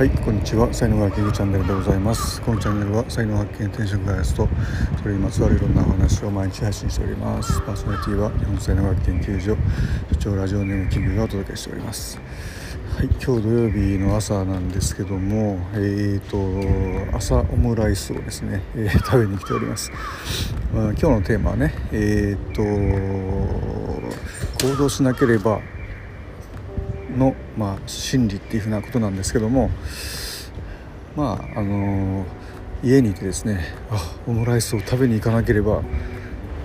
はいこんにちは。才能学研究チャンネルでございます。このチャンネルは才能発見転職開発とそれにまつわるいろんなお話を毎日配信しております。パーソナリティは日本才能学研究所所長ラジオネームキングがお届けしております。はい今日土曜日の朝なんですけどもえーと朝オムライスをですね、えー、食べに来ております、まあ、今日のテーマはねえーと行動しなければの、まあ、心理っていうふうなことなんですけどもまああの家にいてですねあオムライスを食べに行かなければ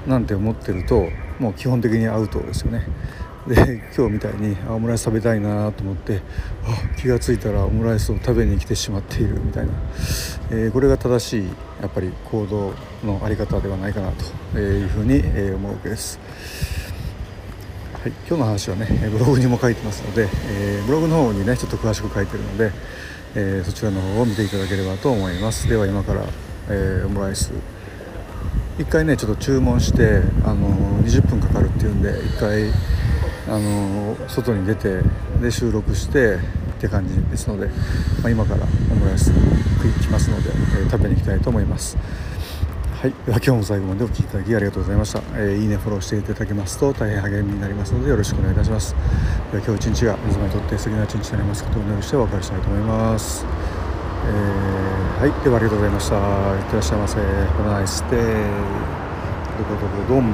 なんて思ってるともう基本的にアウトですよね。で今日みたいにオムライス食べたいなと思ってあ気が付いたらオムライスを食べに来てしまっているみたいな、えー、これが正しいやっぱり行動の在り方ではないかなというふうに思うわけです。はい、今日の話はねブログにも書いてますので、えー、ブログの方にねちょっと詳しく書いてるので、えー、そちらの方を見ていただければと思います。では今から、えー、オムライス。1回ねちょっと注文してあの20分かかるっていうんで1回あの外に出てで収録してって感じですので、まあ、今からオムライス食いきますので、え食べに行きたいと思います。はい、では今日も最後までお聴きいただきありがとうございました、えー、いいねフォローしていただけますと大変励みになりますのでよろしくお願いいたします。では今日一日が皆様にとって素敵な一日になりますことをお願いしてお別れしたいと思います、えー、はい。ではありがとうございました。いってらっしゃいませ。Have a nice day どこどこどん